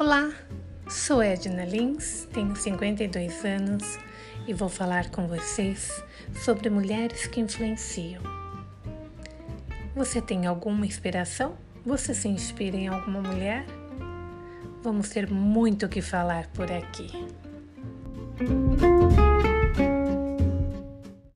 Olá, sou Edna Lins, tenho 52 anos e vou falar com vocês sobre mulheres que influenciam. Você tem alguma inspiração? Você se inspira em alguma mulher? Vamos ter muito o que falar por aqui.